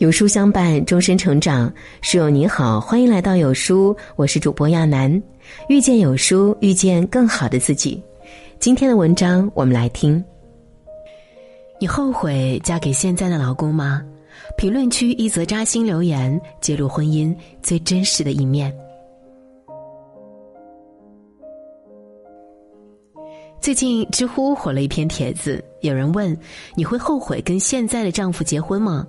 有书相伴，终身成长。书友你好，欢迎来到有书，我是主播亚楠。遇见有书，遇见更好的自己。今天的文章，我们来听。你后悔嫁给现在的老公吗？评论区一则扎心留言，揭露婚姻最真实的一面。最近知乎火了一篇帖子，有人问：你会后悔跟现在的丈夫结婚吗？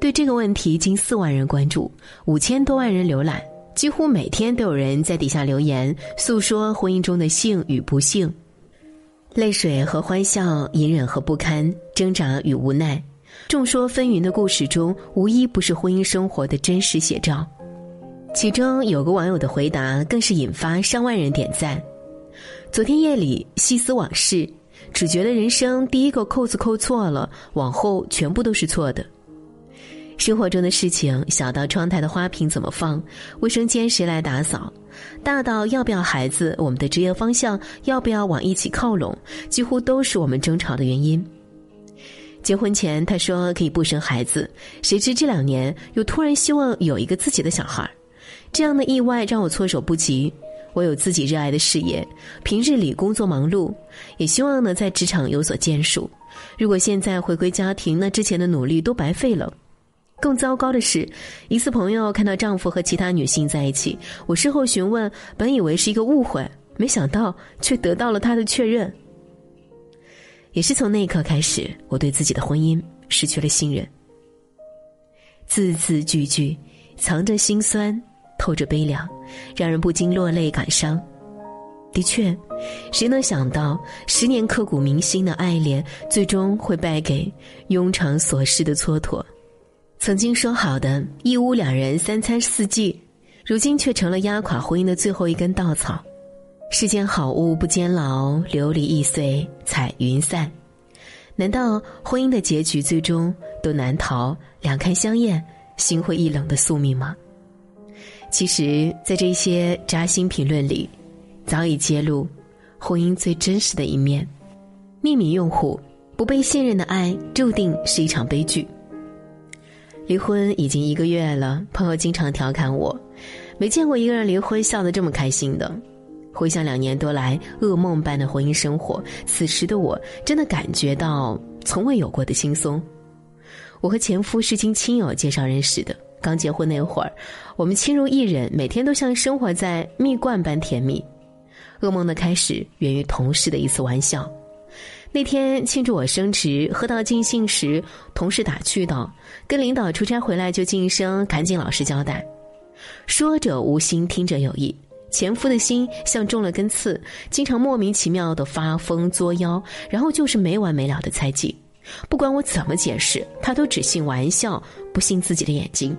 对这个问题，近四万人关注，五千多万人浏览，几乎每天都有人在底下留言，诉说婚姻中的幸与不幸，泪水和欢笑，隐忍和不堪，挣扎与无奈，众说纷纭的故事中，无一不是婚姻生活的真实写照。其中有个网友的回答，更是引发上万人点赞。昨天夜里细思往事，只觉得人生第一个扣子扣错了，往后全部都是错的。生活中的事情，小到窗台的花瓶怎么放，卫生间谁来打扫，大到要不要孩子，我们的职业方向要不要往一起靠拢，几乎都是我们争吵的原因。结婚前他说可以不生孩子，谁知这两年又突然希望有一个自己的小孩儿这样的意外让我措手不及。我有自己热爱的事业，平日里工作忙碌，也希望呢在职场有所建树。如果现在回归家庭，那之前的努力都白费了。更糟糕的是，一次朋友看到丈夫和其他女性在一起，我事后询问，本以为是一个误会，没想到却得到了他的确认。也是从那一刻开始，我对自己的婚姻失去了信任。字字句句藏着心酸，透着悲凉，让人不禁落泪感伤。的确，谁能想到十年刻骨铭心的爱恋，最终会败给庸常琐事的蹉跎？曾经说好的一屋两人三餐四季，如今却成了压垮婚姻的最后一根稻草。世间好物不坚牢，琉璃易碎彩云散。难道婚姻的结局最终都难逃两看相厌，心灰意冷的宿命吗？其实，在这些扎心评论里，早已揭露婚姻最真实的一面。秘密用户不被信任的爱，注定是一场悲剧。离婚已经一个月了，朋友经常调侃我，没见过一个人离婚笑得这么开心的。回想两年多来噩梦般的婚姻生活，此时的我真的感觉到从未有过的轻松。我和前夫是经亲友介绍认识的，刚结婚那会儿，我们亲如一人，每天都像生活在蜜罐般甜蜜。噩梦的开始源于同事的一次玩笑。那天庆祝我升职，喝到尽兴时，同事打趣道：“跟领导出差回来就晋升，赶紧老实交代。”说者无心，听者有意。前夫的心像中了根刺，经常莫名其妙的发疯作妖，然后就是没完没了的猜忌。不管我怎么解释，他都只信玩笑，不信自己的眼睛。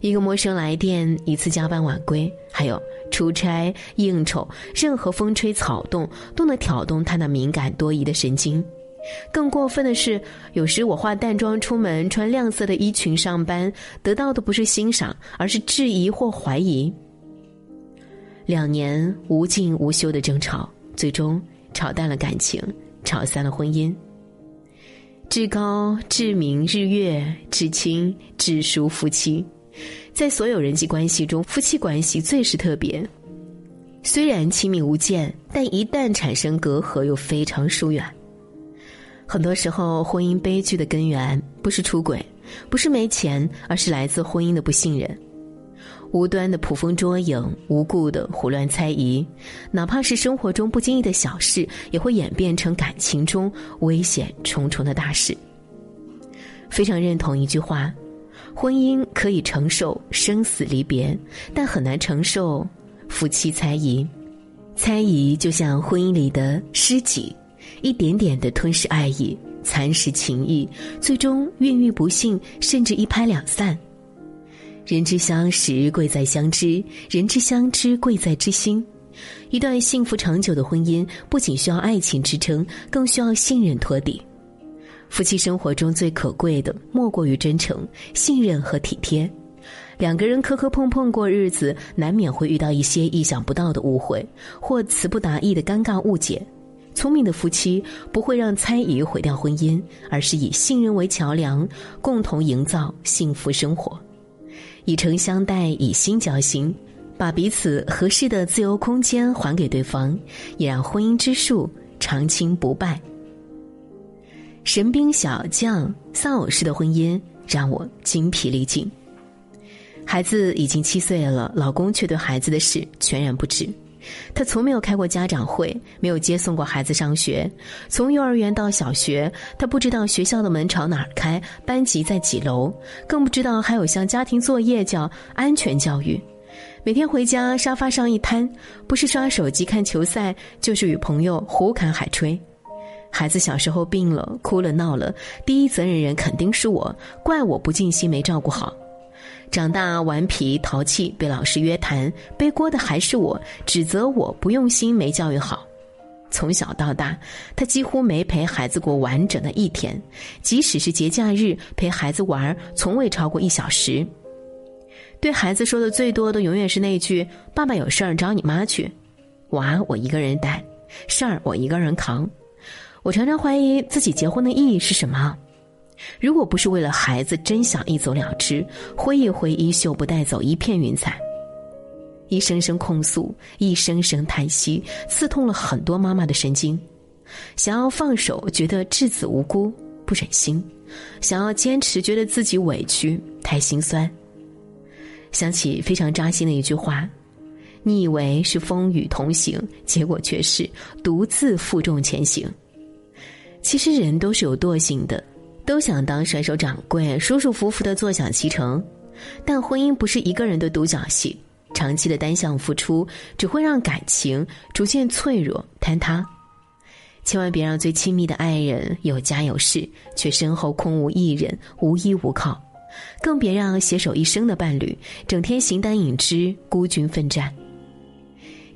一个陌生来电，一次加班晚归，还有出差应酬，任何风吹草动都能挑动他那敏感多疑的神经。更过分的是，有时我化淡妆出门，穿亮色的衣裙上班，得到的不是欣赏，而是质疑或怀疑。两年无尽无休的争吵，最终吵淡了感情，吵散了婚姻。至高至明日月，至亲至疏夫妻。在所有人际关系中，夫妻关系最是特别。虽然亲密无间，但一旦产生隔阂，又非常疏远。很多时候，婚姻悲剧的根源不是出轨，不是没钱，而是来自婚姻的不信任。无端的捕风捉影，无故的胡乱猜疑，哪怕是生活中不经意的小事，也会演变成感情中危险重重的大事。非常认同一句话。婚姻可以承受生死离别，但很难承受夫妻猜疑。猜疑就像婚姻里的尸己，一点点的吞噬爱意，蚕食情谊，最终孕育不幸，甚至一拍两散。人之相识，贵在相知；人之相知，贵在知心。一段幸福长久的婚姻，不仅需要爱情支撑，更需要信任托底。夫妻生活中最可贵的，莫过于真诚、信任和体贴。两个人磕磕碰碰过日子，难免会遇到一些意想不到的误会或词不达意的尴尬误解，聪明的夫妻不会让猜疑毁掉婚姻，而是以信任为桥梁，共同营造幸福生活。以诚相待，以心交心，把彼此合适的自由空间还给对方，也让婚姻之树长青不败。神兵小将丧偶式的婚姻让我精疲力尽。孩子已经七岁了，老公却对孩子的事全然不知。他从没有开过家长会，没有接送过孩子上学。从幼儿园到小学，他不知道学校的门朝哪儿开，班级在几楼，更不知道还有项家庭作业叫安全教育。每天回家，沙发上一瘫，不是刷手机看球赛，就是与朋友胡侃海吹。孩子小时候病了、哭了、闹了，第一责任人肯定是我，怪我不尽心没照顾好。长大顽皮淘气，被老师约谈，背锅的还是我，指责我不用心没教育好。从小到大，他几乎没陪孩子过完整的一天，即使是节假日陪孩子玩，从未超过一小时。对孩子说的最多的，永远是那句：“爸爸有事儿找你妈去，娃我一个人带，事儿我一个人扛。”我常常怀疑自己结婚的意义是什么。如果不是为了孩子，真想一走了之，挥一挥衣袖，不带走一片云彩。一声声控诉，一声声叹息，刺痛了很多妈妈的神经。想要放手，觉得稚子无辜，不忍心；想要坚持，觉得自己委屈，太心酸。想起非常扎心的一句话：“你以为是风雨同行，结果却是独自负重前行。”其实人都是有惰性的。都想当甩手掌柜，舒舒服服的坐享其成，但婚姻不是一个人的独角戏，长期的单向付出只会让感情逐渐脆弱坍塌。千万别让最亲密的爱人有家有室，却身后空无一人、无依无靠；更别让携手一生的伴侣整天形单影只、孤军奋战。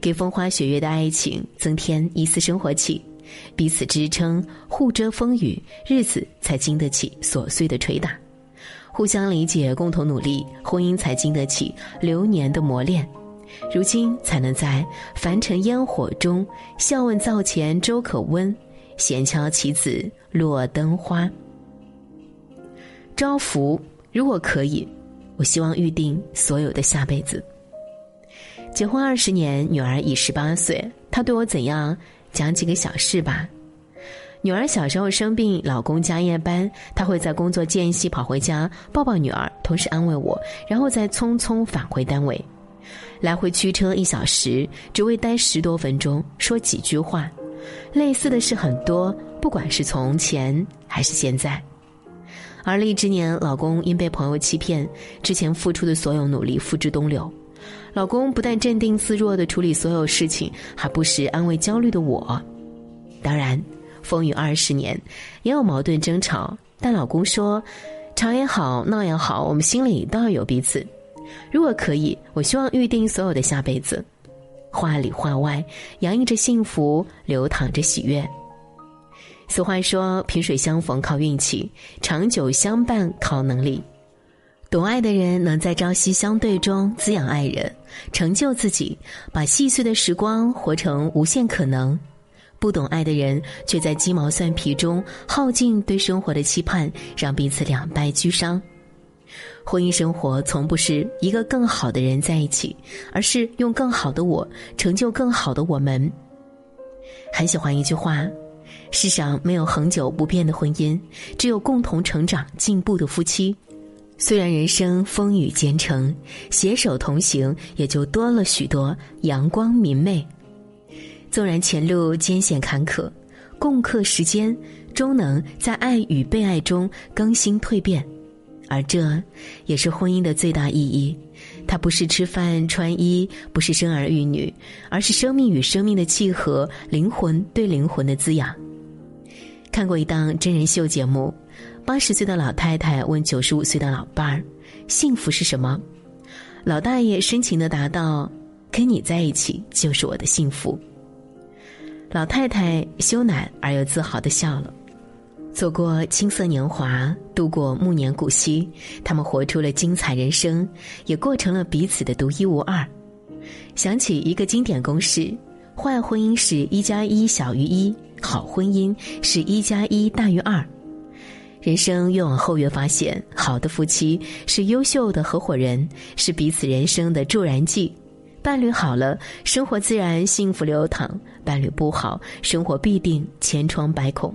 给风花雪月的爱情增添一丝生活气。彼此支撑，互遮风雨，日子才经得起琐碎的捶打；互相理解，共同努力，婚姻才经得起流年的磨练。如今才能在凡尘烟火中，笑问灶前粥可温，闲敲棋子落灯花。招福，如果可以，我希望预定所有的下辈子。结婚二十年，女儿已十八岁，她对我怎样？讲几个小事吧。女儿小时候生病，老公加夜班，她会在工作间隙跑回家抱抱女儿，同时安慰我，然后再匆匆返回单位，来回驱车一小时，只为待十多分钟，说几句话。类似的事很多，不管是从前还是现在。而立之年，老公因被朋友欺骗，之前付出的所有努力付之东流。老公不但镇定自若的处理所有事情，还不时安慰焦虑的我。当然，风雨二十年，也有矛盾争吵，但老公说，吵也好，闹也好，我们心里都要有彼此。如果可以，我希望预定所有的下辈子，话里话外洋溢着幸福，流淌着喜悦。俗话说，萍水相逢靠运气，长久相伴靠能力。懂爱的人能在朝夕相对中滋养爱人，成就自己，把细碎的时光活成无限可能；不懂爱的人却在鸡毛蒜皮中耗尽对生活的期盼，让彼此两败俱伤。婚姻生活从不是一个更好的人在一起，而是用更好的我成就更好的我们。很喜欢一句话：世上没有恒久不变的婚姻，只有共同成长进步的夫妻。虽然人生风雨兼程，携手同行也就多了许多阳光明媚。纵然前路艰险坎坷，共克时间，终能在爱与被爱中更新蜕变。而这，也是婚姻的最大意义。它不是吃饭穿衣，不是生儿育女，而是生命与生命的契合，灵魂对灵魂的滋养。看过一档真人秀节目。八十岁的老太太问九十五岁的老伴儿：“幸福是什么？”老大爷深情的答道：“跟你在一起就是我的幸福。”老太太羞赧而又自豪的笑了。走过青涩年华，度过暮年古稀，他们活出了精彩人生，也过成了彼此的独一无二。想起一个经典公式：坏婚姻是一加一小于一，好婚姻是一加一大于二。人生越往后越发现，好的夫妻是优秀的合伙人，是彼此人生的助燃剂。伴侣好了，生活自然幸福流淌；伴侣不好，生活必定千疮百孔。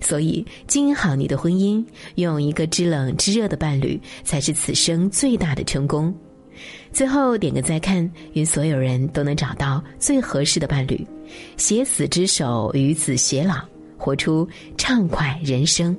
所以，经营好你的婚姻，拥有一个知冷知热的伴侣，才是此生最大的成功。最后点个再看，愿所有人都能找到最合适的伴侣，携死之手与子偕老，活出畅快人生。